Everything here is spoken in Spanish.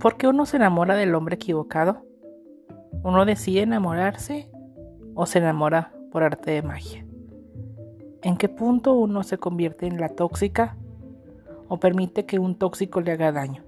¿Por qué uno se enamora del hombre equivocado? ¿Uno decide enamorarse o se enamora por arte de magia? ¿En qué punto uno se convierte en la tóxica o permite que un tóxico le haga daño?